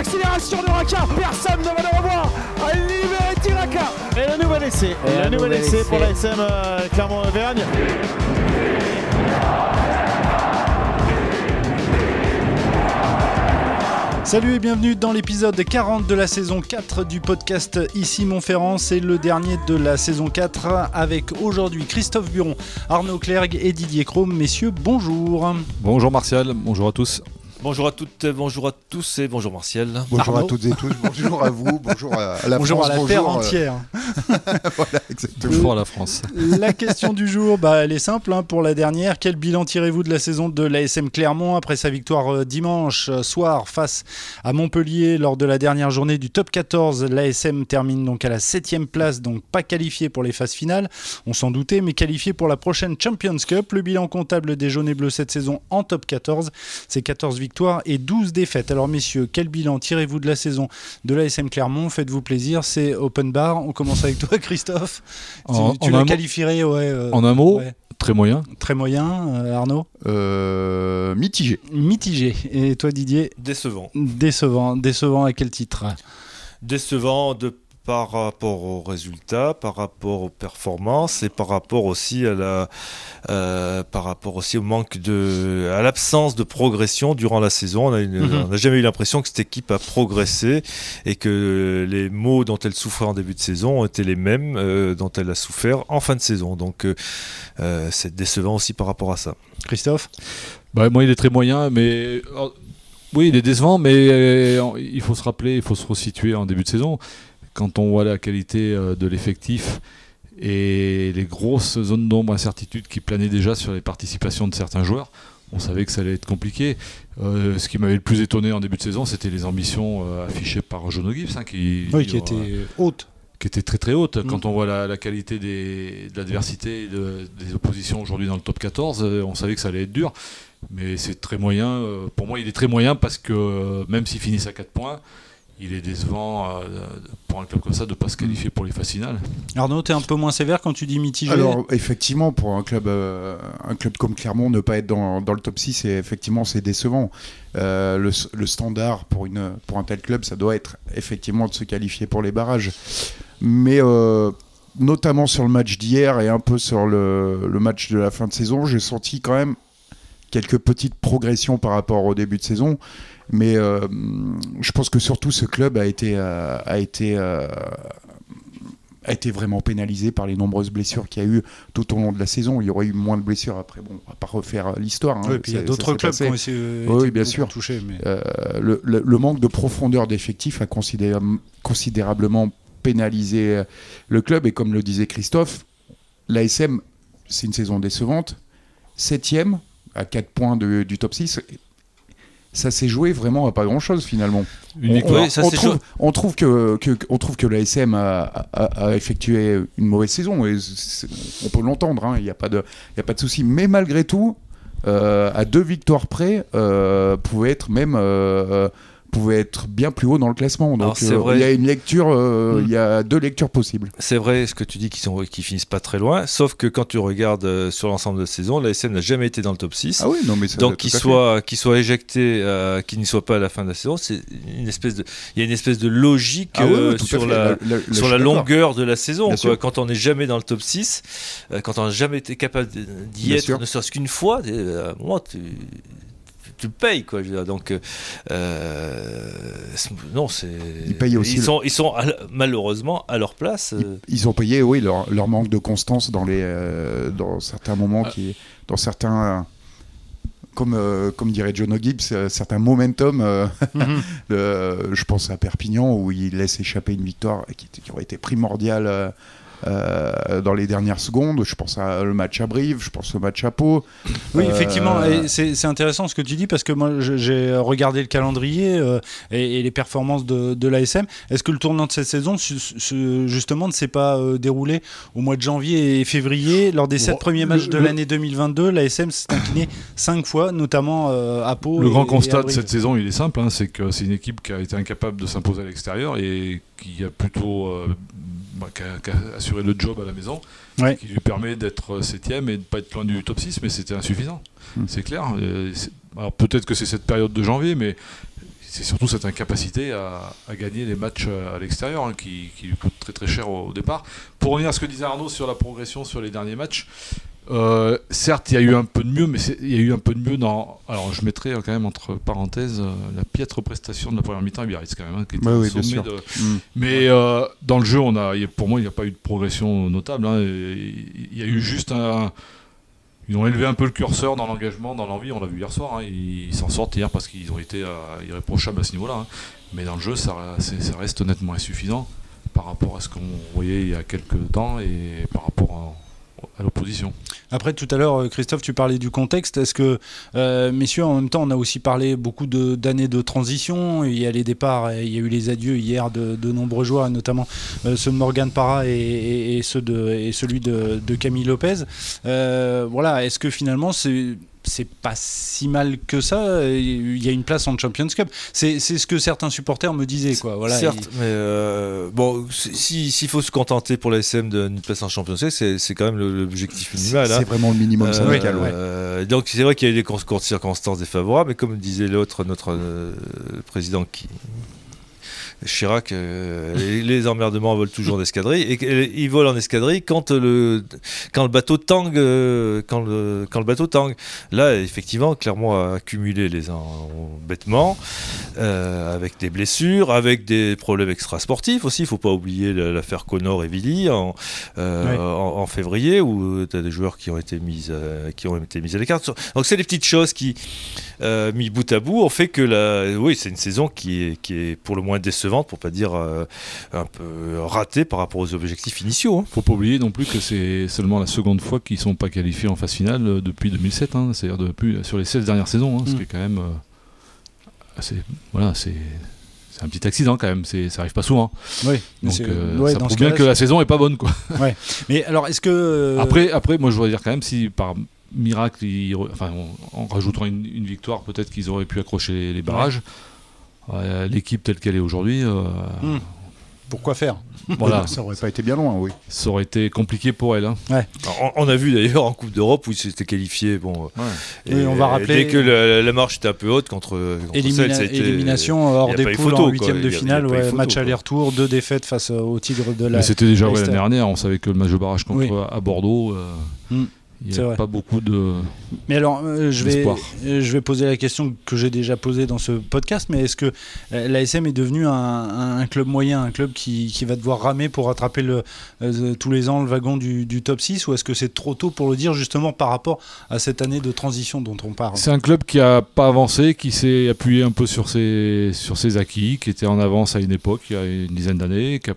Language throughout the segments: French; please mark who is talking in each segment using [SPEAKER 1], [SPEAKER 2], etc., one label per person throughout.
[SPEAKER 1] l'accélération de Raka. Personne ne va le revoir. À libérer Tiraka.
[SPEAKER 2] Et le nouvel essai.
[SPEAKER 3] Et
[SPEAKER 2] le
[SPEAKER 3] un
[SPEAKER 2] nouvel
[SPEAKER 3] nouvel
[SPEAKER 2] essai
[SPEAKER 3] essai.
[SPEAKER 2] pour la SM euh, Clermont-Auvergne.
[SPEAKER 4] Salut et bienvenue dans l'épisode 40 de la saison 4 du podcast Ici Montferrand. C'est le dernier de la saison 4 avec aujourd'hui Christophe Buron, Arnaud Clergue et Didier Chrome. Messieurs, bonjour.
[SPEAKER 5] Bonjour Martial, bonjour à tous.
[SPEAKER 6] Bonjour à toutes, bonjour à tous et bonjour Martial.
[SPEAKER 3] Bonjour
[SPEAKER 4] Arnaud.
[SPEAKER 3] à toutes et tous, bonjour à vous, bonjour à la
[SPEAKER 4] bonjour
[SPEAKER 3] France,
[SPEAKER 4] à la
[SPEAKER 3] bonjour,
[SPEAKER 4] terre
[SPEAKER 3] euh,
[SPEAKER 4] entière.
[SPEAKER 3] voilà, exactement.
[SPEAKER 5] Toujours à la France.
[SPEAKER 4] La question du jour, bah, elle est simple hein, pour la dernière. Quel bilan tirez-vous de la saison de l'ASM Clermont après sa victoire euh, dimanche euh, soir face à Montpellier lors de la dernière journée du top 14 L'ASM termine donc à la 7 place, donc pas qualifié pour les phases finales. On s'en doutait, mais qualifié pour la prochaine Champions Cup. Le bilan comptable des jaunes et bleus cette saison en top 14, c'est 14 victoires et 12 défaites. Alors messieurs, quel bilan tirez-vous de la saison de l'ASM Clermont? Faites-vous plaisir, c'est open bar. On commence avec toi Christophe.
[SPEAKER 5] En,
[SPEAKER 4] tu tu
[SPEAKER 5] en
[SPEAKER 4] le qualifierais ouais, euh,
[SPEAKER 5] en un mot,
[SPEAKER 4] ouais.
[SPEAKER 5] très moyen.
[SPEAKER 4] Très moyen, euh, Arnaud?
[SPEAKER 3] Euh, mitigé.
[SPEAKER 4] Mitigé. Et toi, Didier?
[SPEAKER 6] Décevant.
[SPEAKER 4] Décevant. Décevant à quel titre?
[SPEAKER 6] Décevant de par rapport aux résultats, par rapport aux performances et par rapport aussi à la, euh, par rapport aussi au manque de, à l'absence de progression durant la saison. On a une-
[SPEAKER 4] Mhm.
[SPEAKER 6] n'a jamais eu l'impression que cette équipe a progressé et que les maux dont elle souffrait en début de saison étaient les mêmes euh, dont elle a souffert en fin de saison. Donc euh, c'est décevant aussi par rapport à ça.
[SPEAKER 4] Christophe?
[SPEAKER 5] Bah, moi, il est très moyen, mais. oh, oui, il est décevant, mais euh, il faut se rappeler, il faut se resituer en début de saison. Quand on voit la qualité euh, de l'effectif et les grosses zones d'ombre, incertitudes qui planaient déjà sur les participations de certains joueurs, on savait que ça allait être compliqué. Euh, ce qui m'avait le plus étonné en début de saison, c'était les ambitions euh, affichées par Jono Gibbs, hein, qui,
[SPEAKER 4] Oui, qui
[SPEAKER 5] euh,
[SPEAKER 4] était haute.
[SPEAKER 5] qui était très très haute.
[SPEAKER 4] Mm.
[SPEAKER 5] Quand on voit la, la qualité des, de l'adversité et de- des oppositions aujourd'hui dans le top 14, euh, on savait que ça allait être dur. Mais c'est très moyen. pour moi, il est très moyen parce que même s'ils finissent à 4 points, il est décevant euh, pour un club comme ça de ne pas se qualifier pour les phases finales.
[SPEAKER 4] Arnaud, t'es un peu moins sévère quand tu dis mitigé?
[SPEAKER 3] Alors effectivement, pour un club, euh, un club comme Clermont, ne pas être dans, dans le top 6, c'est effectivement c'est décevant. Euh, le, le standard pour, une, pour un tel club, ça doit être effectivement de se qualifier pour les barrages. Mais euh, notamment sur le match d'hier et un peu sur le, le match de la fin de saison, j'ai senti quand même quelques petites progressions par rapport au début de saison. Mais euh, je pense que surtout ce club a été, euh, a été, euh, a été vraiment pénalisé par les nombreuses blessures qu'il y a eu tout au long de la saison. Il y aurait eu moins de blessures après. Bon, on va pas refaire l'histoire. hein.
[SPEAKER 4] Puis il y a d'autres clubs qui ont essayé,
[SPEAKER 3] Oui, bien sûr.
[SPEAKER 4] touchés. Mais...
[SPEAKER 3] Le, le- le manque de profondeur d'effectifs a considéra- considérablement pénalisé le club. Et comme le disait Christophe, l'ASM, c'est une saison décevante. Septième, à 4 points de- du top 6. Ça s'est joué vraiment à pas grand-chose finalement.
[SPEAKER 5] Une
[SPEAKER 3] On-
[SPEAKER 5] victoire.
[SPEAKER 6] Oui, ça
[SPEAKER 3] on,
[SPEAKER 6] s'est
[SPEAKER 3] trouve, on trouve que, que- on trouve que l'ASM a, a- a effectué une mauvaise saison et on peut l'entendre, hein, il n'y a pas de, il y a pas de souci. Mais malgré tout, euh, à deux victoires près, euh, pouvait être même euh, pouvait être bien plus haut dans le classement. Donc euh, il y a une lecture, euh,
[SPEAKER 4] Mm.
[SPEAKER 3] il y a deux lectures possibles.
[SPEAKER 6] C'est vrai ce que tu dis qu'ils sont qu'ils finissent pas très loin, sauf que quand tu regardes euh, sur l'ensemble de la saison, la SM n'a jamais été dans le top 6.
[SPEAKER 3] Ah oui, non mais ça-
[SPEAKER 6] Donc qu'il
[SPEAKER 3] à
[SPEAKER 6] soit, qu'il soit éjecté, qu'il n'y soit pas à la fin de la saison, c'est une espèce de, il y a une espèce de logique
[SPEAKER 3] Ah oui, à
[SPEAKER 6] sur la, sur la longueur de la saison. Quoi. Quand on n'est jamais dans le top 6, euh, quand on n'a jamais été capable d'y être,
[SPEAKER 3] sûr.
[SPEAKER 6] ne serait-ce qu'une fois, euh, moi, tu, tu le payes. Quoi, je veux dire. Donc, euh, c'est- non, c'est.
[SPEAKER 3] Ils payent aussi
[SPEAKER 6] Ils
[SPEAKER 3] le-
[SPEAKER 6] sont, ils sont à la- malheureusement à leur place. euh,
[SPEAKER 3] Ils ont payé, oui, leur, leur manque de constance dans, les, euh, dans certains moments, qui, dans certains, euh, comme, euh, comme dirait John Gibbs, euh, certains momentum. euh,
[SPEAKER 4] Mhm.
[SPEAKER 3] je pense à Perpignan où il laisse échapper une victoire qui, qui aurait été primordiale euh, euh, dans les dernières secondes. Je pense à le match à Brive, je pense au match à Pau.
[SPEAKER 4] Oui,
[SPEAKER 3] Euh,
[SPEAKER 4] effectivement, et c'est intéressant ce que tu dis parce que moi j'ai regardé le calendrier euh, et, et les performances de, de l'ASM. Est-ce que le tournant de cette saison, su- su- justement, ne s'est pas euh, déroulé au mois de janvier et février Lors des sept
[SPEAKER 3] Bon,
[SPEAKER 4] premiers
[SPEAKER 3] le-
[SPEAKER 4] matchs de
[SPEAKER 3] le-
[SPEAKER 4] l'année 2022, l'ASM s'est incliné cinq fois, notamment euh, à Pau.
[SPEAKER 5] Le
[SPEAKER 4] et-
[SPEAKER 5] grand constat de cette saison, il est simple, hein, c'est que c'est une équipe qui a été incapable de s'imposer à l'extérieur et qui a plutôt euh, bah, qui a- qui a assuré le job à la maison,
[SPEAKER 4] Ouais.
[SPEAKER 5] qui lui permet d'être septième et de ne pas être loin du top 6, mais c'était insuffisant.
[SPEAKER 3] Mm.
[SPEAKER 5] C'est clair. Euh, Alors peut-être que c'est cette période de janvier, mais c'est surtout cette incapacité à, à gagner les matchs à l'extérieur hein, qui, qui lui coûte très très cher au, au départ. Pour revenir à ce que disait Arnaud sur la progression sur les derniers matchs, euh, certes, il y a eu un peu de mieux, mais il y a eu un peu de mieux dans. Alors, je mettrais euh, quand même entre parenthèses euh, la piètre prestation de la première mi-temps à Biarritz, quand même, hein, qui était au
[SPEAKER 3] oui, bien
[SPEAKER 5] sommet
[SPEAKER 3] sûr.
[SPEAKER 5] de-
[SPEAKER 3] Mm.
[SPEAKER 5] Mais euh, dans le jeu, on a, pour moi, il n'y a pas eu de progression notable. hein, Il y a eu juste un. Ils ont élevé un peu le curseur dans l'engagement, dans l'envie. On l'a vu hier soir. hein, ils s'en sortent hier parce qu'ils ont été euh, irréprochables à ce niveau-là. hein. Mais dans le jeu, ça, ça reste honnêtement insuffisant par rapport à ce qu'on voyait il y a quelques temps et par rapport à, à l'opposition.
[SPEAKER 4] Après, tout à l'heure, euh, Christophe, tu parlais du contexte. Est-ce que, euh, messieurs, en même temps, on a aussi parlé beaucoup d'années de, transition. Il y a les départs, il y a eu les adieux hier de, de nombreux joueurs, notamment euh, ceux de Morgan Parra et, ceux et celui de, de Camille Lopez. Voilà, est-ce que finalement, c'est c'est pas si mal que ça. Il y a une place en Champions Cup. C'est c'est ce que certains supporters me disaient, quoi. Voilà.
[SPEAKER 6] Certes, mais euh, bon, si- s'il faut se contenter pour la SM d'une place en Champions League, c'est c'est quand même l'objectif minimal. hein.
[SPEAKER 3] C'est vraiment le minimum
[SPEAKER 6] Euh,
[SPEAKER 3] syndical. ouais.
[SPEAKER 6] euh, donc c'est vrai qu'il y a eu des circonstances défavorables, mais comme disait l'autre, notre euh, président qui. Chirac, euh, les, les emmerdements volent toujours en escadrille et, et ils volent en escadrille quand le quand le bateau tangue euh, quand le quand le bateau tangue. Là effectivement Clermont a accumulé les embêtements euh, avec des blessures, avec des problèmes extrasportifs aussi. Il faut pas oublier la- l'affaire Connor et Villy en, euh,
[SPEAKER 4] Ouais.
[SPEAKER 6] en, en février où tu as des joueurs qui ont été mis euh, qui ont été mis à l'écart. Donc c'est des petites choses qui euh, mis bout à bout ont fait que la oui c'est une saison qui est qui est pour le moins décevante pour pas dire euh, un peu ratée par rapport aux objectifs initiaux. hein.
[SPEAKER 5] faut pas oublier non plus que c'est seulement la seconde fois qu'ils sont pas qualifiés en phase finale euh, depuis 2007, hein, c'est-à-dire depuis sur les 16 dernières saisons, hein, ce
[SPEAKER 4] Mm.
[SPEAKER 5] qui est quand même euh, assez, voilà, c'est c'est un petit accident quand même, c'est ça arrive pas souvent.
[SPEAKER 4] Oui,
[SPEAKER 5] Donc
[SPEAKER 4] c'est-
[SPEAKER 5] euh,
[SPEAKER 4] ouais,
[SPEAKER 5] ça prouve bien que la saison est pas bonne quoi.
[SPEAKER 4] Mais alors, est-ce que. euh,
[SPEAKER 5] Après, après, moi je voudrais dire quand même si par miracle, ils re- enfin, en, rajoutant une, une victoire, peut-être qu'ils auraient pu accrocher les, les barrages. Euh, L'équipe telle qu'elle est aujourd'hui, euh,
[SPEAKER 4] Hmm. Pourquoi faire
[SPEAKER 5] voilà,
[SPEAKER 3] Ça aurait pas été bien loin, oui.
[SPEAKER 5] ça aurait été compliqué pour elle. hein.
[SPEAKER 6] On, on a vu d'ailleurs en Coupe d'Europe où ils s'étaient qualifiés. Bon, euh,
[SPEAKER 4] Oui, on va rappeler-
[SPEAKER 6] dès que la, la marche était un peu haute contre, contre
[SPEAKER 4] Élimina-
[SPEAKER 6] celle,
[SPEAKER 4] élimination hors des poules
[SPEAKER 6] photo,
[SPEAKER 4] en huitième
[SPEAKER 6] Il
[SPEAKER 4] de
[SPEAKER 6] y a-
[SPEAKER 4] finale,
[SPEAKER 6] il
[SPEAKER 4] ouais,
[SPEAKER 6] photo,
[SPEAKER 4] match aller-retour, deux défaites face euh, au Tigre de la.
[SPEAKER 5] Mais c'était déjà l'année dernière, on savait que le match de barrage contre
[SPEAKER 4] Oui.
[SPEAKER 5] à Bordeaux, euh,
[SPEAKER 4] Hmm.
[SPEAKER 5] Il n'y a pas beaucoup de.
[SPEAKER 4] Mais alors, euh, je vais, euh, je vais poser la question que j'ai déjà posée dans ce podcast, mais est-ce que euh, l'ASM est devenu un, club moyen, un club qui, qui va devoir ramer pour rattraper le, euh, tous les ans le wagon du, du top 6, ou est-ce que c'est trop tôt pour le dire justement par rapport à cette année de transition dont on parle?
[SPEAKER 5] C'est un club qui a pas avancé, qui s'est appuyé un peu sur ses, sur ses acquis, qui était en avance à une époque, il y a une dizaine d'années, qui a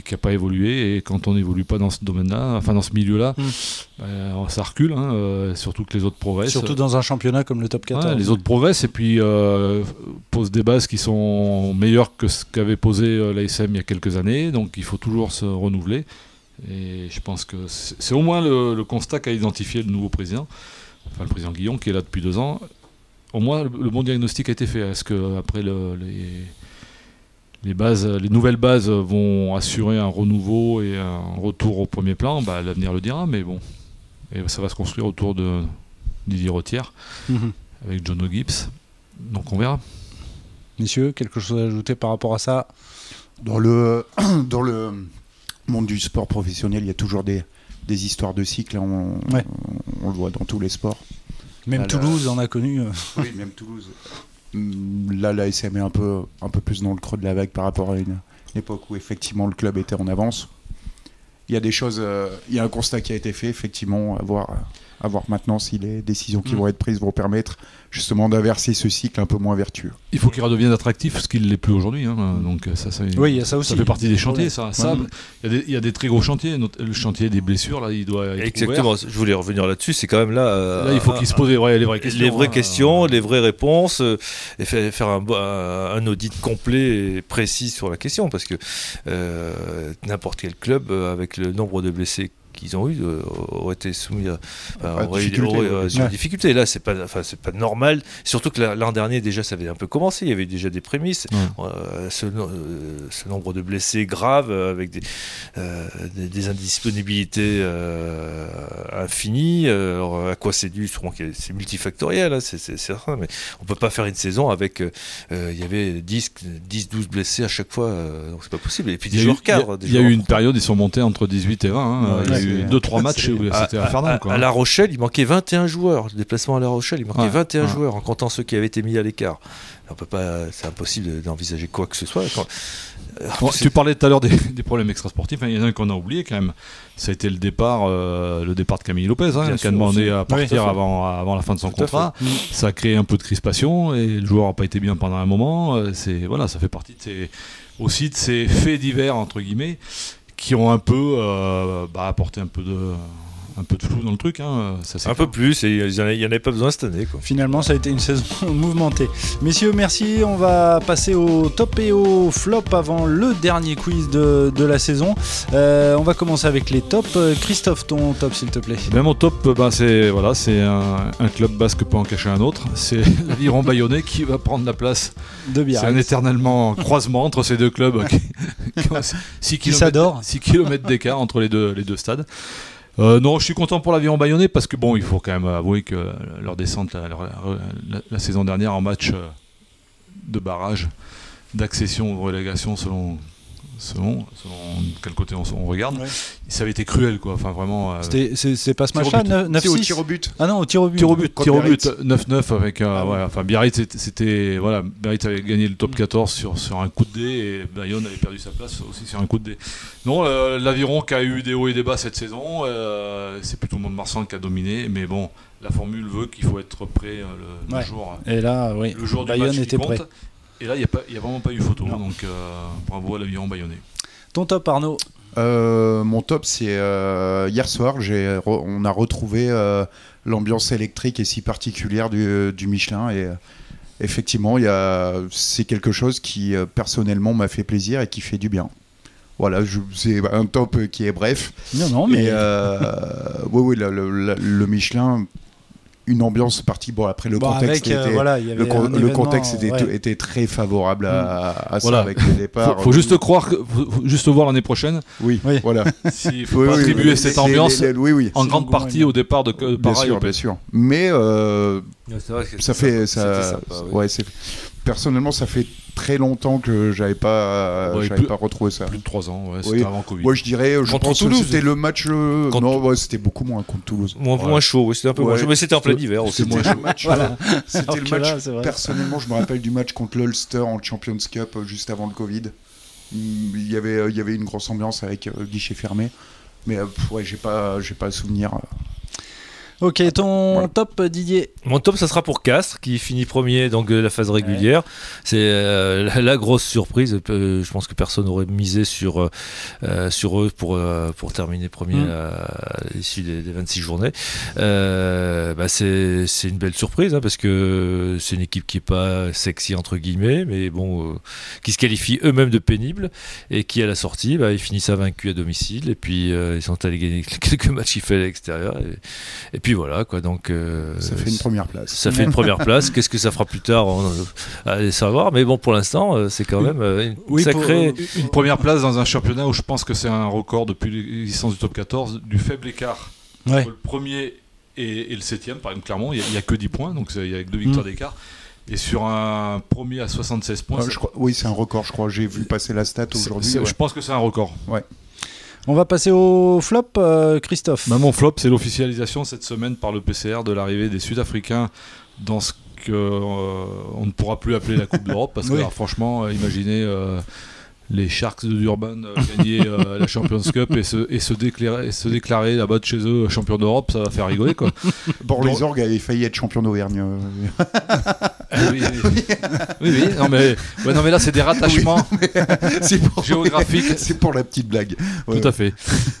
[SPEAKER 5] qui n'a pas évolué et quand on n'évolue pas dans ce domaine-là, enfin dans ce milieu-là,
[SPEAKER 4] Mm.
[SPEAKER 5] ben, ça recule, hein, euh, surtout que les autres progressent.
[SPEAKER 4] Surtout dans un championnat comme le top 14.
[SPEAKER 5] Ouais, les autres progressent et puis euh, posent des bases qui sont meilleures que ce qu'avait posé euh, l'ASM il y a quelques années, donc il faut toujours se renouveler. Et je pense que c'est c'est au moins le, le constat qu'a identifié le nouveau président, enfin le président Guillon qui est là depuis deux ans. Au moins le, le bon diagnostic a été fait. Est-ce que après le- les, les bases, les nouvelles bases vont assurer un renouveau et un retour au premier plan bah, L'avenir le dira, mais bon, et ça va se construire autour de Didier Rotière
[SPEAKER 4] Mhm.
[SPEAKER 5] avec John O'Gibbs. Donc on verra.
[SPEAKER 4] Messieurs, quelque chose à ajouter par rapport à ça?
[SPEAKER 3] Dans le, dans le monde du sport professionnel, il y a toujours des, des histoires de cycle. hein, On,
[SPEAKER 4] Ouais.
[SPEAKER 3] on, on le voit dans tous les sports.
[SPEAKER 4] Même. Toulouse en a connu. euh,
[SPEAKER 3] Oui, même Toulouse. Là, la SM est un peu, un peu plus dans le creux de la vague par rapport à une, époque où effectivement le club était en avance. Il y a des choses, euh, il y a un constat qui a été fait, effectivement, à voir, à voir maintenant si les décisions qui
[SPEAKER 4] Mm.
[SPEAKER 3] vont être prises vont permettre justement d'inverser ce cycle un peu moins vertueux.
[SPEAKER 5] Il faut qu'il redevienne attractif, ce qu'il ne l'est plus aujourd'hui. hein. Donc ça, ça,
[SPEAKER 4] Oui, il y a ça aussi.
[SPEAKER 5] ça fait partie des chantiers. Ça, il, y a des, il y a des très gros chantiers. Le chantier des blessures, là, il doit être
[SPEAKER 6] Exactement, je voulais revenir là-dessus, c'est quand même là. euh.
[SPEAKER 5] Là, il faut qu'il se pose les vraies, les vraies questions.
[SPEAKER 6] les vraies
[SPEAKER 5] hein.
[SPEAKER 6] questions, les vraies réponses, euh, et fa- faire un, audit complet et précis sur la question, parce que euh, n'importe quel club, avec le nombre de blessés qu'ils ont eu euh, auraient été soumis à,
[SPEAKER 3] À
[SPEAKER 6] auraient eu-
[SPEAKER 3] difficulté,
[SPEAKER 6] auraient,
[SPEAKER 3] ouais.
[SPEAKER 6] euh, sur
[SPEAKER 4] Ouais.
[SPEAKER 6] difficulté. Là, c'est pas, enfin, c'est pas normal. Surtout que la- l'an dernier, déjà, ça avait un peu commencé. Il y avait déjà des prémices.
[SPEAKER 5] Ouais.
[SPEAKER 6] Euh, ce, no- ce nombre de blessés graves avec des, des, des indisponibilités infinies. Alors, à quoi c'est dû? C'est multifactoriel, hein, c'est certain, mais on peut pas faire une saison avec. Il y avait 10, 10, 12 blessés à chaque fois, donc c'est pas possible. Et puis des
[SPEAKER 5] eu,
[SPEAKER 6] joueurs cadres.
[SPEAKER 5] il y a- eu une période, ils sont montés entre 18 et 20. hein.
[SPEAKER 3] Ouais,
[SPEAKER 5] il y a
[SPEAKER 3] c'est-
[SPEAKER 5] eu 2-3 matchs où
[SPEAKER 6] à,
[SPEAKER 5] c'était infernal.
[SPEAKER 6] à-
[SPEAKER 5] quoi,
[SPEAKER 6] à
[SPEAKER 5] hein.
[SPEAKER 6] La Rochelle, il manquait 21 joueurs. Le déplacement à La Rochelle, il manquait
[SPEAKER 5] Ouais,
[SPEAKER 6] 21
[SPEAKER 5] ouais.
[SPEAKER 6] joueurs en comptant ceux qui avaient été mis à l'écart. On peut pas, c'est impossible d'envisager quoi que ce soit. Quand- euh,
[SPEAKER 5] Bon, tu parlais tout à l'heure des, des problèmes extrasportifs. hein, Il y en a un qu'on a oublié quand même. Ça a été le départ, euh, le départ de Camille Lopez, hein, qui a demandé
[SPEAKER 6] aussi.
[SPEAKER 5] à partir avant, avant la fin de son
[SPEAKER 6] Tout
[SPEAKER 5] contrat.
[SPEAKER 4] Mm.
[SPEAKER 5] Ça a créé un peu de crispation et le joueur n'a pas été bien pendant un moment. Euh, C'est voilà, ça fait partie de ces, aussi de ces faits divers entre guillemets qui ont un peu euh, bah, apporté un peu de un peu de flou dans le truc. hein, ça,
[SPEAKER 6] un peu plus, et il n'y en, avait pas besoin cette année. Quoi.
[SPEAKER 4] Finalement, ça a été une saison mouvementée. Messieurs, merci. On va passer au top et au flop avant le dernier quiz de, de la saison. Euh, on va commencer avec les tops. Christophe, ton top, s'il te plaît.
[SPEAKER 5] Ben, mon top, bah, c'est voilà, c'est un, un club basque peut en cacher un autre. C'est l'Aviron Bayonnais qui va prendre la place.
[SPEAKER 4] De
[SPEAKER 5] C'est un
[SPEAKER 4] Biarritz.
[SPEAKER 5] éternellement croisement entre ces deux clubs qui, qui ont 6
[SPEAKER 4] Qui s'adorent.
[SPEAKER 5] km d'écart entre les deux, les deux stades. Euh, non, je suis content pour l'Aviron Bayonnais parce que bon, il faut quand même avouer que leur descente la, la- saison dernière en match euh, de barrage, d'accession ou relégation selon, selon, selon quel côté on, on regarde,
[SPEAKER 4] Ouais.
[SPEAKER 5] ça avait été cruel quoi. Enfin vraiment. euh,
[SPEAKER 4] C'est c'est pas ce match-là,
[SPEAKER 5] but.
[SPEAKER 3] C'est au
[SPEAKER 4] 9-6
[SPEAKER 3] tir au but.
[SPEAKER 4] Ah non, au tir au but.
[SPEAKER 5] Tir au but,
[SPEAKER 3] Contre
[SPEAKER 5] tir au but,
[SPEAKER 3] Biarritz.
[SPEAKER 5] 9-9 avec un.
[SPEAKER 4] Ah
[SPEAKER 5] enfin, Biarritz, c'était-. Voilà, Biarritz avait gagné le top 14 sur, sur un coup de dé et Bayonne avait perdu sa place aussi sur un coup de dé. Non, euh, l'Aviron qui a eu des hauts et des bas cette saison, euh, c'est plutôt Mont-de-Marsan qui a dominé, mais bon, la formule veut qu'il faut être prêt euh, le, le jour,
[SPEAKER 4] Et là, oui.
[SPEAKER 5] le jour du
[SPEAKER 4] Bayonne
[SPEAKER 5] match qui
[SPEAKER 4] était
[SPEAKER 5] compte.
[SPEAKER 4] prêt.
[SPEAKER 5] Et là, il n'y a, pas- il y a vraiment pas eu photo,
[SPEAKER 4] Non.
[SPEAKER 5] donc euh, bravo à l'Aviron Bayonnais.
[SPEAKER 4] Ton top, Arnaud.
[SPEAKER 3] Euh, mon top, c'est euh, hier soir, re- on a retrouvé euh, l'ambiance électrique et si particulière du, du Michelin. Et euh, effectivement, c'est quelque chose qui personnellement m'a fait plaisir et qui fait du bien. Voilà, je- c'est un top qui est bref.
[SPEAKER 4] Non, non, mais.
[SPEAKER 3] Euh, oui, oui, le, le- le- le Michelin, une ambiance partie. Bon, après le
[SPEAKER 4] bon,
[SPEAKER 3] contexte
[SPEAKER 4] avec, euh,
[SPEAKER 3] était,
[SPEAKER 4] voilà, il y avait
[SPEAKER 3] le, con- contexte était,
[SPEAKER 4] ouais.
[SPEAKER 3] était très favorable à, à ça avec le départ.
[SPEAKER 5] Faut, faut juste croire, que, faut, faut juste voir l'année prochaine.
[SPEAKER 3] Oui,
[SPEAKER 4] Oui.
[SPEAKER 3] voilà.
[SPEAKER 5] S'il faut
[SPEAKER 3] Oui,
[SPEAKER 5] pas
[SPEAKER 3] oui,
[SPEAKER 5] attribuer
[SPEAKER 3] oui,
[SPEAKER 5] cette
[SPEAKER 3] les-
[SPEAKER 5] ambiance
[SPEAKER 3] les- les- oui, oui.
[SPEAKER 5] en grande partie
[SPEAKER 4] bien.
[SPEAKER 5] au départ de
[SPEAKER 3] Bien
[SPEAKER 5] pareil
[SPEAKER 3] sûr, bien sûr. Mais euh, ça fait ça,
[SPEAKER 6] C'était sympa, oui.
[SPEAKER 3] ouais, c'est personnellement ça fait très longtemps que j'avais pas
[SPEAKER 5] Ouais,
[SPEAKER 3] j'avais
[SPEAKER 5] plus-
[SPEAKER 3] pas retrouvé ça.
[SPEAKER 5] Plus de 3 ans, ouais,
[SPEAKER 3] Oui.
[SPEAKER 5] c'était avant Covid.
[SPEAKER 3] Moi je dirais je
[SPEAKER 6] Contre
[SPEAKER 3] pense
[SPEAKER 6] Toulouse.
[SPEAKER 3] que c'était le match euh, non ouais, c'était beaucoup moins contre Toulouse.
[SPEAKER 6] Moins, moins chaud, oui, c'était un peu moins chaud, mais c'était en plein hiver aussi.
[SPEAKER 3] C'était le match
[SPEAKER 4] Voilà.
[SPEAKER 3] c'était le match
[SPEAKER 4] là,
[SPEAKER 3] personnellement je me rappelle du match contre l'Ulster en Champions Cup euh, juste avant le Covid. Il y avait euh, il y avait une grosse ambiance avec euh, guichet fermé. Mais ouais, j'ai pas j'ai pas souvenir.
[SPEAKER 4] Ok, ton
[SPEAKER 3] Voilà.
[SPEAKER 4] top, Didier.
[SPEAKER 6] Mon top, ça sera pour Castres, qui finit premier donc de la phase régulière. C'est euh, la, la grosse surprise. Euh, je pense que personne n'aurait misé sur, euh, sur eux pour, euh, pour terminer premier
[SPEAKER 4] Mm.
[SPEAKER 6] à, à l'issue des, des 26 journées. Euh, bah, c'est c'est une belle surprise, hein, parce que c'est une équipe qui est pas sexy, entre guillemets, mais bon, euh, qui se qualifie eux-mêmes de pénible, et qui, à la sortie, bah, ils finissent à vaincu à domicile, et puis euh, ils sont allés gagner quelques matchs qu'ils fait à l'extérieur. Et, et puis voilà, quoi. Donc, euh,
[SPEAKER 3] Ça fait une première place.
[SPEAKER 6] ça fait une première place. Qu'est-ce que ça fera plus tard on, euh, Allez savoir. Mais bon, pour l'instant, euh, c'est quand même une
[SPEAKER 4] Oui, pour-
[SPEAKER 6] sacrée.
[SPEAKER 5] Une première place dans un championnat où je pense que c'est un record depuis l'existence du top 14, du faible écart
[SPEAKER 4] Ouais.
[SPEAKER 5] entre le premier et, et le septième, par exemple Clermont, il n'y a, que 10 points, donc il y a que deux victoires
[SPEAKER 4] Mm.
[SPEAKER 5] d'écart. Et sur un premier à 76 points,
[SPEAKER 3] Euh,
[SPEAKER 5] ça-
[SPEAKER 3] je crois- oui, c'est un record, je crois. J'ai vu passer la stat aujourd'hui. ouais.
[SPEAKER 5] je pense que c'est un record.
[SPEAKER 4] On va passer au flop, euh, Christophe.
[SPEAKER 5] Bah, mon flop, c'est l'officialisation cette semaine par le PCR de l'arrivée des Sud-Africains dans ce que euh, on ne pourra plus appeler la Coupe d'Europe parce que
[SPEAKER 4] Oui.
[SPEAKER 5] alors, franchement, euh, imaginez les Sharks de Durban euh, gagner euh, la Champions Cup et se, et se déclarer, et se déclarer là-bas de chez eux champion d'Europe, ça va faire rigoler quoi.
[SPEAKER 3] Bon, les orgues avaient failli être champion d'Auvergne. euh.
[SPEAKER 5] oui, oui, oui, oui, non mais, ouais, non mais là c'est des rattachements
[SPEAKER 3] c'est pour,
[SPEAKER 5] géographiques
[SPEAKER 3] c'est pour la petite blague. Ouais.
[SPEAKER 5] Tout à fait.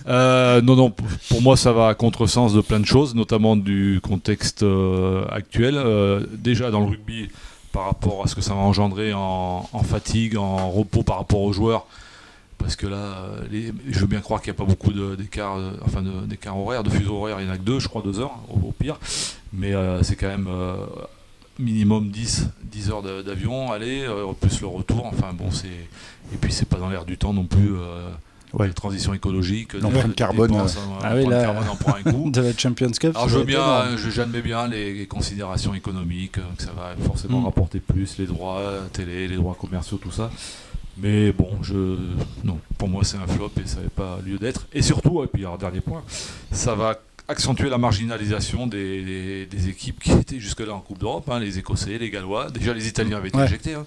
[SPEAKER 5] Euh, non, non, pour moi, ça va à contresens de plein de choses, notamment du contexte euh, actuel. Euh, déjà dans le rugby, par rapport à ce que ça va engendrer en, fatigue, en repos par rapport aux joueurs. parce que là, je veux bien croire qu'il n'y a pas beaucoup d'écart, euh, enfin horaire, de fuseau horaire, il n'y en a que deux, je crois, deux heures au, pire. Mais euh, c'est quand même euh, minimum 10, 10 heures d'avion, aller, plus le retour. Et puis c'est pas dans l'air du temps non plus. Euh,
[SPEAKER 3] Ouais.
[SPEAKER 5] La transition écologique,
[SPEAKER 3] L'empreinte carbone,
[SPEAKER 5] dépenses,
[SPEAKER 3] euh.
[SPEAKER 5] hein,
[SPEAKER 4] Ah oui,
[SPEAKER 5] l'empreinte
[SPEAKER 4] là-
[SPEAKER 5] carbone en prend un coup.
[SPEAKER 4] de la Champions Cup.
[SPEAKER 5] Alors je veux bien, j'admets bien les, les considérations économiques, euh, que ça va forcément
[SPEAKER 4] Mm.
[SPEAKER 5] rapporter plus, les droits euh, télé, les droits commerciaux, tout ça. Mais bon, je non, pour moi c'est un flop et ça n'avait pas lieu d'être. Et surtout, et puis alors dernier point, ça va accentuer la marginalisation des, des- des équipes qui étaient jusque-là en Coupe d'Europe, hein, les Écossais, les Gallois. Déjà les Italiens avaient été
[SPEAKER 4] Ouais.
[SPEAKER 5] éjectés. hein.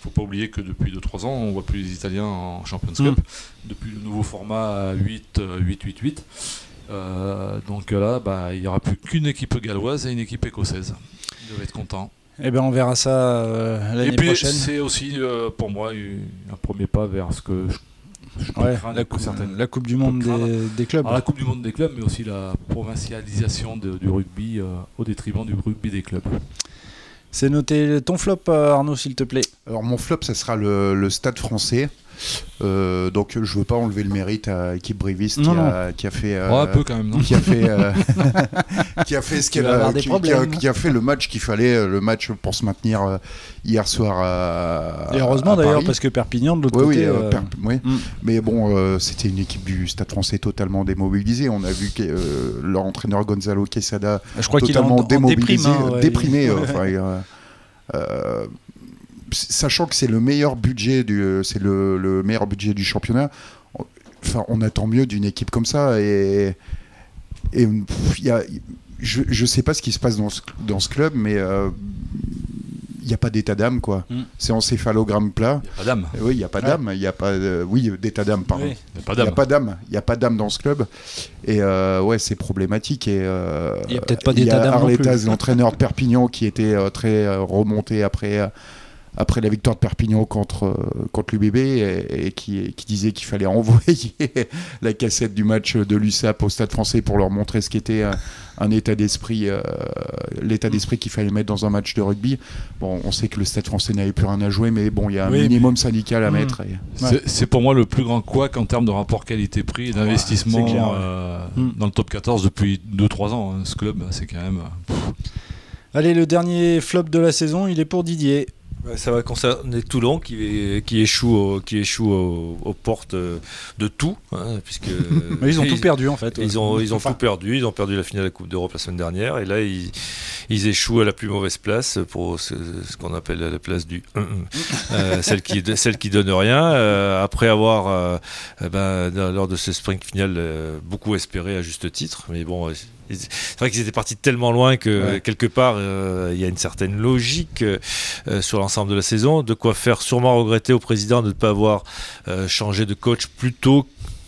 [SPEAKER 5] Faut pas oublier que depuis 2-3 ans, on voit plus les Italiens en Champions
[SPEAKER 4] Mm.
[SPEAKER 5] Cup. Depuis le nouveau format 8-8-8-8. Euh, donc là, bah, il n'y aura plus qu'une équipe galloise et une équipe écossaise. Ils doivent être contents.
[SPEAKER 4] Eh ben, on verra ça euh,
[SPEAKER 5] Et
[SPEAKER 4] l'année
[SPEAKER 5] puis,
[SPEAKER 4] prochaine.
[SPEAKER 5] c'est aussi euh, pour moi un premier pas vers ce que je,
[SPEAKER 4] Ouais, la, coupe, la Coupe du Monde des, des clubs.
[SPEAKER 5] Alors, la Coupe du Monde des clubs, mais aussi la provincialisation de- du rugby euh, au détriment du rugby des clubs.
[SPEAKER 4] C'est noté. Ton flop, euh, Arnaud, s'il te plaît.
[SPEAKER 3] Alors mon flop, ça sera le, le Stade français. Euh, donc je veux pas enlever le mérite à l'équipe briviste qui, a, qui a fait euh,
[SPEAKER 5] Oh, un peu quand même, non
[SPEAKER 3] qui a fait euh, qui a fait ce qu'elle a, qui, qui a,
[SPEAKER 4] problèmes.
[SPEAKER 3] qui a fait le match qu'il fallait le match pour se maintenir hier soir à,
[SPEAKER 4] Et heureusement d'ailleurs, parce que Perpignan, de l'autre
[SPEAKER 3] Oui,
[SPEAKER 4] côté.
[SPEAKER 3] oui, euh,
[SPEAKER 4] euh,
[SPEAKER 3] per- oui.
[SPEAKER 4] Mm.
[SPEAKER 3] mais bon, euh, c'était une équipe du Stade français totalement démobilisée. On a vu que euh, leur entraîneur Gonzalo Quesada
[SPEAKER 4] je crois qu'il est en,
[SPEAKER 3] totalement
[SPEAKER 4] en déprime.
[SPEAKER 3] démobilisé,
[SPEAKER 4] hein, ouais.
[SPEAKER 3] déprimé. euh, enfin, euh, euh, sachant que c'est le meilleur budget du, c'est le, le meilleur budget du championnat. Enfin, on attend mieux d'une équipe comme ça et et pff, il y a, je je sais pas ce qui se passe dans ce, dans ce club, mais euh, il n'y a pas d'état d'âme quoi.
[SPEAKER 4] Mm.
[SPEAKER 3] C'est encéphalogramme plat.
[SPEAKER 5] Il n'y a pas d'âme.
[SPEAKER 3] Euh, Oui, il n'y a pas d'âme, il y a pas, oui, d'état d'âme, pardon.
[SPEAKER 4] Oui.
[SPEAKER 5] Il n'y a pas
[SPEAKER 3] Il n'y a
[SPEAKER 5] d'âme.
[SPEAKER 3] pas d'âme, il n'y a pas d'âme dans ce club. Et euh, ouais, c'est problématique. Et euh,
[SPEAKER 4] Il y a peut-être pas
[SPEAKER 3] il y a
[SPEAKER 4] d'état d'âme non plus.
[SPEAKER 3] Arletaz, l'entraîneur de Perpignan, qui était euh, très euh, remonté après, euh, après la victoire de Perpignan contre, euh, contre l'UBB et, et qui, qui disait qu'il fallait envoyer la cassette du match de l'USAP au Stade français pour leur montrer ce qu'était un, un état d'esprit, euh, l'état d'esprit qu'il fallait mettre dans un match de rugby. Bon, on sait que le Stade français n'avait plus rien à jouer, mais bon, il y a un
[SPEAKER 4] Oui,
[SPEAKER 3] minimum syndical à
[SPEAKER 4] Mm.
[SPEAKER 3] mettre. et-
[SPEAKER 5] C'est- C'est pour moi le plus grand couac en termes de rapport qualité-prix et d'investissement
[SPEAKER 4] ouais.
[SPEAKER 5] euh, dans le top 14 depuis 2-3 ans. hein. Ce club, c'est quand même.
[SPEAKER 4] Allez, le dernier flop de la saison, il est pour Didier.
[SPEAKER 6] Ça va concerner Toulon qui, qui échoue, au- qui échoue au- aux portes de tout, hein, puisque
[SPEAKER 4] Mais ils ont tout perdu en fait.
[SPEAKER 6] Ils ont, ils ont
[SPEAKER 4] Enfin,
[SPEAKER 6] tout perdu. Ils ont perdu la finale de la Coupe d'Europe la semaine dernière. Et là, ils, ils échouent à la plus mauvaise place pour ce, ce qu'on appelle la place du 1-1. Euh, celle, qui, celle qui donne rien. Euh, après avoir, euh, eh ben, lors de ce sprint final, beaucoup espéré à juste titre. Mais bon, c'est vrai qu'ils étaient partis tellement loin que
[SPEAKER 3] Ouais.
[SPEAKER 6] quelque part, euh, il y a une certaine logique euh, euh, sur l'ensemble de la saison. De quoi faire sûrement regretter au président de ne pas avoir changé de coach plus tôt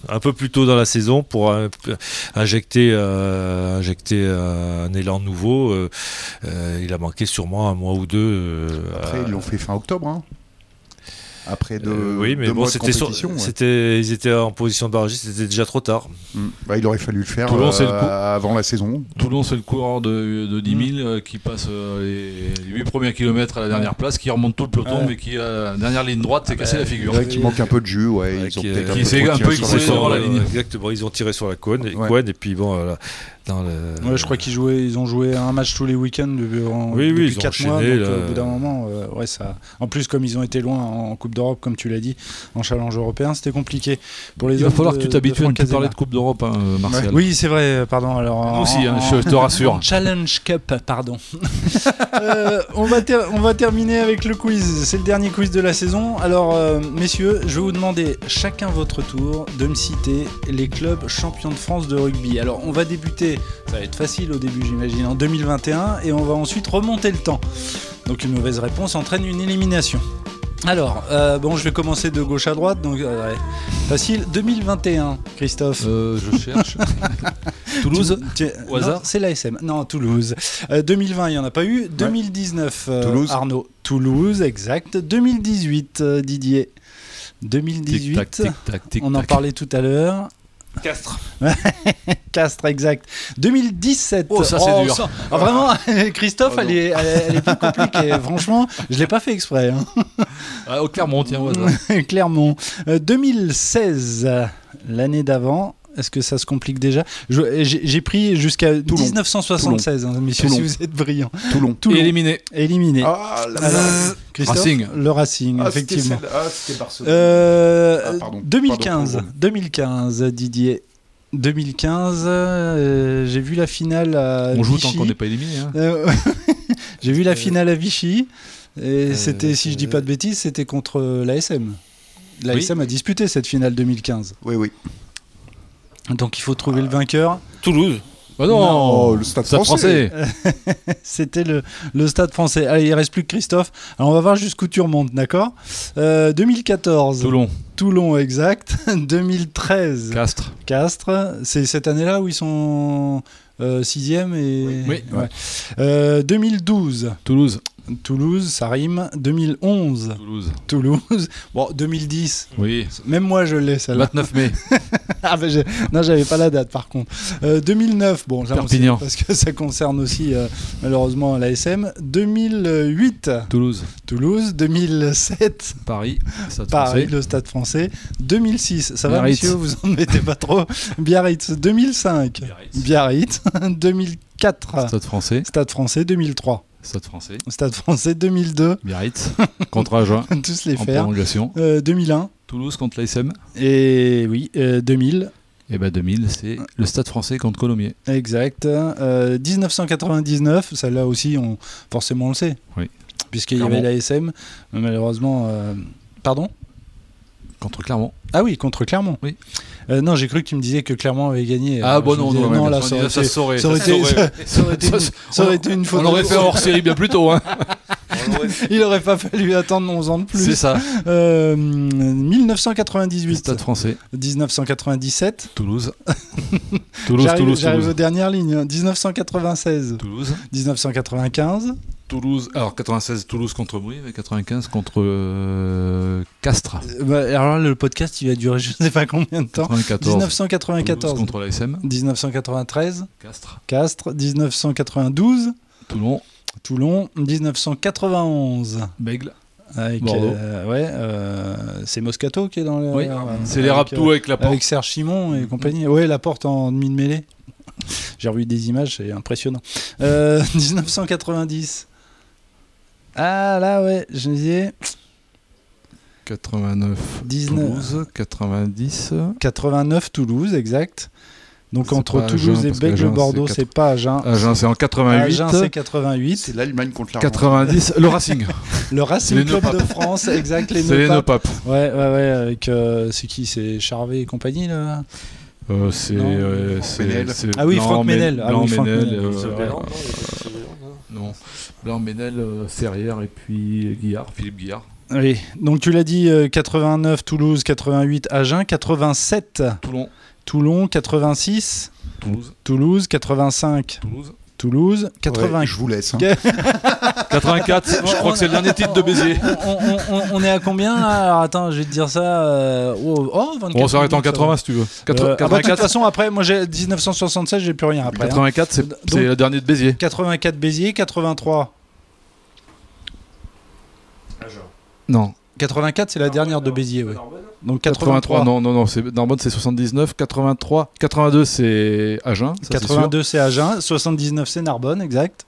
[SPEAKER 6] un peu plus tôt dans la saison pour injecter, euh, injecter un élan nouveau. Euh, il a manqué sûrement un mois ou deux. euh,
[SPEAKER 3] Après, ils l'ont fait fin octobre. hein. Après deux,
[SPEAKER 6] Euh, oui, mais
[SPEAKER 3] deux
[SPEAKER 6] bon,
[SPEAKER 3] mois de
[SPEAKER 6] c'était,
[SPEAKER 3] ouais.
[SPEAKER 6] ils étaient en position de barragiste, c'était déjà trop tard.
[SPEAKER 3] Mm. Bah, il aurait fallu le faire
[SPEAKER 5] Toulon,
[SPEAKER 3] euh,
[SPEAKER 5] c'est le coup.
[SPEAKER 3] avant la saison.
[SPEAKER 5] Toulon, c'est le coureur de, de 10 000 euh, qui passe euh, les, 8 premiers kilomètres à la dernière place, qui remonte tout le peloton,
[SPEAKER 4] Ouais.
[SPEAKER 5] mais qui, à la dernière ligne droite, s'est cassé la figure.
[SPEAKER 3] Ouais, qui manque un peu de jus, ouais.
[SPEAKER 6] Ouais,
[SPEAKER 3] ils ont
[SPEAKER 6] qui-
[SPEAKER 3] peu
[SPEAKER 5] s'est un
[SPEAKER 3] tiré
[SPEAKER 5] peu
[SPEAKER 3] sort.
[SPEAKER 5] la ligne.
[SPEAKER 6] Exactement, ils ont tiré sur la couenne, et,
[SPEAKER 3] Ouais.
[SPEAKER 6] couenne, et puis bon, voilà, dans le.
[SPEAKER 4] Ouais, je crois qu'ils jouaient, ils ont joué un match tous les week-ends depuis,
[SPEAKER 6] Oui, oui,
[SPEAKER 4] depuis
[SPEAKER 6] ils ont
[SPEAKER 4] 4 mois. donc,
[SPEAKER 6] là.
[SPEAKER 4] euh, au bout d'un moment, euh, ouais, ça. En plus, comme ils ont été loin en Coupe d'Europe, comme tu l'as dit, en challenge européen, c'était compliqué pour les
[SPEAKER 5] Il va falloir
[SPEAKER 4] de-
[SPEAKER 5] que tu t'habitues à ne plus parler de. Coupe d'Europe, hein, Martial.
[SPEAKER 4] Oui, c'est vrai, pardon. Alors,
[SPEAKER 5] Nous
[SPEAKER 4] en-
[SPEAKER 5] aussi, hein, je te rassure.
[SPEAKER 4] en Challenge Cup, pardon. Euh, on, va on va terminer avec le quiz. C'est le dernier quiz de la saison. Alors, euh, messieurs, je vais vous demander chacun votre tour de me citer les clubs champions de France de rugby. Alors, on va débuter, ça va être facile au début, j'imagine, en 2021, et on va ensuite remonter le temps. Donc, une mauvaise réponse entraîne une élimination. Alors, euh, bon, je vais commencer de gauche à droite, donc euh, ouais. facile. 2021, Christophe.
[SPEAKER 5] Euh, je cherche. Toulouse
[SPEAKER 4] Tu- tu-
[SPEAKER 5] Au hasard
[SPEAKER 4] C'est l'ASM. Non, Toulouse. Euh, 2020, il n'y en a pas eu. 2019, euh,
[SPEAKER 3] Toulouse.
[SPEAKER 4] Arnaud. Toulouse, exact. 2018, euh, Didier.
[SPEAKER 5] Tic
[SPEAKER 4] 2018,
[SPEAKER 5] tac, tic tac, tic
[SPEAKER 4] on en parlait tout à l'heure.
[SPEAKER 6] Castres.
[SPEAKER 4] Castres, exact. 2017.
[SPEAKER 5] Oh, ça, c'est dur.
[SPEAKER 4] ça- ah, vraiment, Christophe, elle, est, elle, est, elle est plus compliquée. Franchement, je l'ai pas fait exprès. hein.
[SPEAKER 5] Ah, au Clermont, tiens, au.
[SPEAKER 4] Clermont. Euh, 2016, l'année d'avant. Est-ce que ça se complique déjà J'ai pris jusqu'à 1976, hein, messieurs,
[SPEAKER 3] Toulon.
[SPEAKER 4] si vous êtes brillants.
[SPEAKER 3] Toulon.
[SPEAKER 4] Toulon.
[SPEAKER 5] Éliminé.
[SPEAKER 4] Éliminé.
[SPEAKER 3] Ah, la.
[SPEAKER 4] Christophe,
[SPEAKER 5] Racing.
[SPEAKER 4] Le Racing,
[SPEAKER 3] Ah, c'était
[SPEAKER 4] effectivement.
[SPEAKER 3] celle- Ah, c'était Barcelone.
[SPEAKER 4] Euh,
[SPEAKER 3] Ah, pardon.
[SPEAKER 4] 2015,
[SPEAKER 3] Pardon,
[SPEAKER 4] 2015, Didier. 2015, euh, j'ai vu la finale à
[SPEAKER 5] On joue
[SPEAKER 4] Vichy.
[SPEAKER 5] tant qu'on n'est pas éliminé. hein.
[SPEAKER 4] Euh, j'ai vu la finale à Vichy. Et
[SPEAKER 5] Euh,
[SPEAKER 4] c'était, si je dis pas de bêtises, c'était contre l'ASM. L'ASM a disputé cette finale 2015.
[SPEAKER 3] Oui, oui.
[SPEAKER 4] Donc il faut trouver le vainqueur.
[SPEAKER 6] Toulouse.
[SPEAKER 5] Bah non,
[SPEAKER 3] Non, le Stade français.
[SPEAKER 4] C'était le, le stade français. Allez, il reste plus que Christophe. Alors on va voir jusqu'où tu remontes, d'accord Euh, 2014.
[SPEAKER 5] Toulon,
[SPEAKER 4] Toulon, exact. 2013.
[SPEAKER 5] Castres.
[SPEAKER 4] Castres. C'est cette année-là où ils sont euh, sixième et.
[SPEAKER 5] Oui.
[SPEAKER 4] Ouais. Euh, 2012.
[SPEAKER 5] Toulouse.
[SPEAKER 4] Toulouse, ça rime. 2011.
[SPEAKER 5] Toulouse.
[SPEAKER 4] Toulouse. Bon, 2010.
[SPEAKER 5] Oui.
[SPEAKER 4] Même moi, je l'ai, celle-là.
[SPEAKER 5] 29 mai.
[SPEAKER 4] Ah, j'ai- non, j'avais pas la date, par contre. Euh, 2009. Bon, là, on sait,
[SPEAKER 5] Perpignan.
[SPEAKER 4] parce que ça concerne aussi, euh, malheureusement, l'ASM. 2008.
[SPEAKER 5] Toulouse.
[SPEAKER 4] Toulouse. 2007.
[SPEAKER 5] Paris. Stade
[SPEAKER 4] Paris,
[SPEAKER 5] français.
[SPEAKER 4] le stade français. 2006. Ça va,
[SPEAKER 5] Biarritz.
[SPEAKER 4] monsieur Vous en mettez pas trop. Biarritz. 2005. Biarritz. 2004.
[SPEAKER 5] Stade français.
[SPEAKER 4] Stade français. 2003.
[SPEAKER 5] Stade français.
[SPEAKER 4] Stade français. 2002.
[SPEAKER 5] Biarritz. contre Agen.
[SPEAKER 4] Tous les
[SPEAKER 5] En
[SPEAKER 4] faire.
[SPEAKER 5] prolongation.
[SPEAKER 4] Euh, 2001.
[SPEAKER 5] Toulouse contre l'ASM.
[SPEAKER 4] Et oui, euh, 2000.
[SPEAKER 5] Et ben 2000, c'est le Stade français contre Colomiers.
[SPEAKER 4] Exact. Euh, 1999, celle-là aussi, on, forcément on le sait.
[SPEAKER 5] Oui.
[SPEAKER 4] Puisqu'il y avait l'ASM, malheureusement. euh, Pardon?
[SPEAKER 5] Contre Clermont.
[SPEAKER 4] Ah oui, contre Clermont.
[SPEAKER 5] Oui.
[SPEAKER 4] Euh, non, j'ai cru que tu me disais que Clermont avait gagné.
[SPEAKER 5] Ah
[SPEAKER 4] Alors,
[SPEAKER 5] bon non,
[SPEAKER 4] disais,
[SPEAKER 5] non,
[SPEAKER 4] là,
[SPEAKER 5] ouais,
[SPEAKER 4] ça aurait
[SPEAKER 5] ça
[SPEAKER 4] été- ça aurait
[SPEAKER 5] ça
[SPEAKER 4] été- ça aurait été une- ça aurait été une
[SPEAKER 5] On l'aurait fait hors série bien plus tôt. Hein.
[SPEAKER 4] Il aurait pas fallu attendre 11 ans de
[SPEAKER 5] C'est
[SPEAKER 4] plus.
[SPEAKER 5] ça.
[SPEAKER 4] Euh, 1998,
[SPEAKER 5] Stade français.
[SPEAKER 4] 1997.
[SPEAKER 5] Toulouse. Toulouse, Toulouse,
[SPEAKER 4] j'arrive aux dernières lignes. hein. 1996,
[SPEAKER 5] Toulouse.
[SPEAKER 4] 1995,
[SPEAKER 5] Toulouse. Alors 96 Toulouse contre Brive et 95 contre euh, Castres.
[SPEAKER 4] Bah, alors là, le podcast, il va durer je sais pas combien de temps.
[SPEAKER 5] 94.
[SPEAKER 4] 1994,
[SPEAKER 5] Toulouse contre l'ASM.
[SPEAKER 4] 1993,
[SPEAKER 5] Castres.
[SPEAKER 4] Castres, 1992,
[SPEAKER 5] Toulon.
[SPEAKER 4] Toulon, 1991.
[SPEAKER 5] Bègle.
[SPEAKER 4] Avec,
[SPEAKER 5] Bordeaux.
[SPEAKER 4] euh, ouais, euh, c'est Moscato qui est dans le.
[SPEAKER 5] Oui.
[SPEAKER 4] euh,
[SPEAKER 5] C'est les Raptous avec la porte.
[SPEAKER 4] Avec Serge Simon et compagnie. Ouais, la porte en demi de mêlée. J'ai revu des images, c'est impressionnant. Euh, 1990. Ah là, ouais, je disais
[SPEAKER 5] 89
[SPEAKER 4] 19.
[SPEAKER 5] Toulouse. 90.
[SPEAKER 4] 89 Toulouse, exact. Donc
[SPEAKER 5] C'est
[SPEAKER 4] entre Toulouse
[SPEAKER 5] Agen,
[SPEAKER 4] et Bègle Bordeaux,
[SPEAKER 5] c'est
[SPEAKER 4] c'est pas Agen.
[SPEAKER 5] Agen, c'est en 88.
[SPEAKER 4] Agen, c'est 88.
[SPEAKER 3] C'est l'Allemagne contre la
[SPEAKER 5] 90. Le Racing.
[SPEAKER 4] Le Racing
[SPEAKER 5] les
[SPEAKER 4] Club de France, exact. Les
[SPEAKER 5] C'est les
[SPEAKER 4] Neupapes.
[SPEAKER 5] Neupapes.
[SPEAKER 4] Ouais, ouais, ouais. Avec. euh, c'est qui C'est Charvet et compagnie, là?
[SPEAKER 5] Euh, c'est euh,
[SPEAKER 4] Ah oui, Franck
[SPEAKER 5] Mé-
[SPEAKER 4] Ménel. Ah oui, Franck
[SPEAKER 5] Ménel, Euh, euh, non. Blanc Ménel, euh, Serrière et puis Guillard, Philippe Guillard.
[SPEAKER 4] Oui. Donc tu l'as dit, euh, 89 Toulouse, 88 Agen, 87
[SPEAKER 5] Toulon,
[SPEAKER 4] Toulon, 86
[SPEAKER 5] Toulouse,
[SPEAKER 4] Toulouse, 85
[SPEAKER 5] Toulouse.
[SPEAKER 4] Toulouse, 80.
[SPEAKER 3] Ouais, je vous laisse. hein.
[SPEAKER 5] 84, je crois que c'est le dernier titre de Béziers.
[SPEAKER 4] On, on- on- on est à combien là Alors attends, je vais te dire ça. euh, oh, oh, 24
[SPEAKER 5] On s'arrête en
[SPEAKER 4] minutes, ça
[SPEAKER 5] 80 si tu veux.
[SPEAKER 4] va.
[SPEAKER 5] Quatre-
[SPEAKER 4] Euh, ah bah, de toute
[SPEAKER 5] 84,
[SPEAKER 4] façon, après, moi j'ai 1976, j'ai plus rien après. hein.
[SPEAKER 5] 84, c'est
[SPEAKER 4] Donc-
[SPEAKER 5] c'est le dernier de Béziers.
[SPEAKER 4] 84 Béziers, 83.
[SPEAKER 5] Non,
[SPEAKER 4] 84, c'est la dernière de Béziers, ouais. Donc
[SPEAKER 5] 83,
[SPEAKER 4] 83.
[SPEAKER 5] non, non, non, c'est Narbonne c'est 79, 83, 82 c'est Agen, ça, c'est sûr.
[SPEAKER 4] 82 c'est Agen, 79 c'est Narbonne, exact.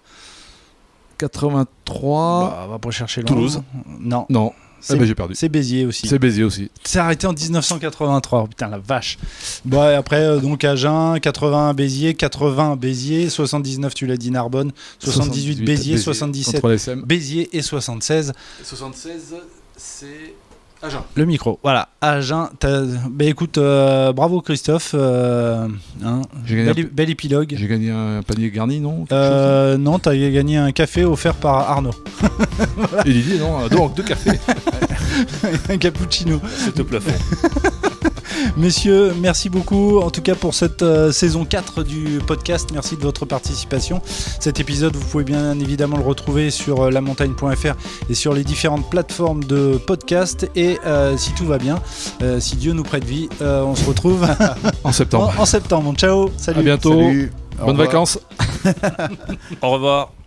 [SPEAKER 5] 83,
[SPEAKER 4] Bah, on va pas chercher loin.
[SPEAKER 5] Toulouse.
[SPEAKER 4] Non,
[SPEAKER 5] non,
[SPEAKER 4] c'est
[SPEAKER 5] eh ben, j'ai perdu.
[SPEAKER 4] c'est Béziers aussi.
[SPEAKER 5] C'est Béziers aussi.
[SPEAKER 4] C'est arrêté en 1983. Oh, putain la vache. Bon et après euh, donc Agen, 81 Béziers, 80 Béziers, 79 tu l'as dit Narbonne, 78, Béziers, 77
[SPEAKER 5] Contre l'SM.
[SPEAKER 4] Béziers et 76
[SPEAKER 5] 76, c'est Agen.
[SPEAKER 4] le micro. Voilà, Agen. t'as- Bah écoute, euh, bravo Christophe. euh, hein,
[SPEAKER 5] J'ai gagné,
[SPEAKER 4] bel, bel épilogue.
[SPEAKER 5] j'ai gagné un panier garni, non
[SPEAKER 4] Euh, non, t'as gagné un café offert par Arnaud.
[SPEAKER 5] chose Et Didier, non Donc deux cafés.
[SPEAKER 4] un cappuccino.
[SPEAKER 6] C'est au plafond.
[SPEAKER 4] Messieurs, merci beaucoup en tout cas pour cette euh, saison 4 du podcast. Merci de votre participation. Cet épisode, vous pouvez bien évidemment le retrouver sur euh, lamontagne.fr et sur les différentes plateformes de podcast. Et euh, si tout va bien, euh, si Dieu nous prête vie, euh, on se retrouve
[SPEAKER 5] En septembre.
[SPEAKER 4] en, en septembre. Ciao, salut.
[SPEAKER 5] À bientôt.
[SPEAKER 3] Salut. Au
[SPEAKER 5] Bonnes
[SPEAKER 3] revoir.
[SPEAKER 5] vacances.
[SPEAKER 6] Au revoir.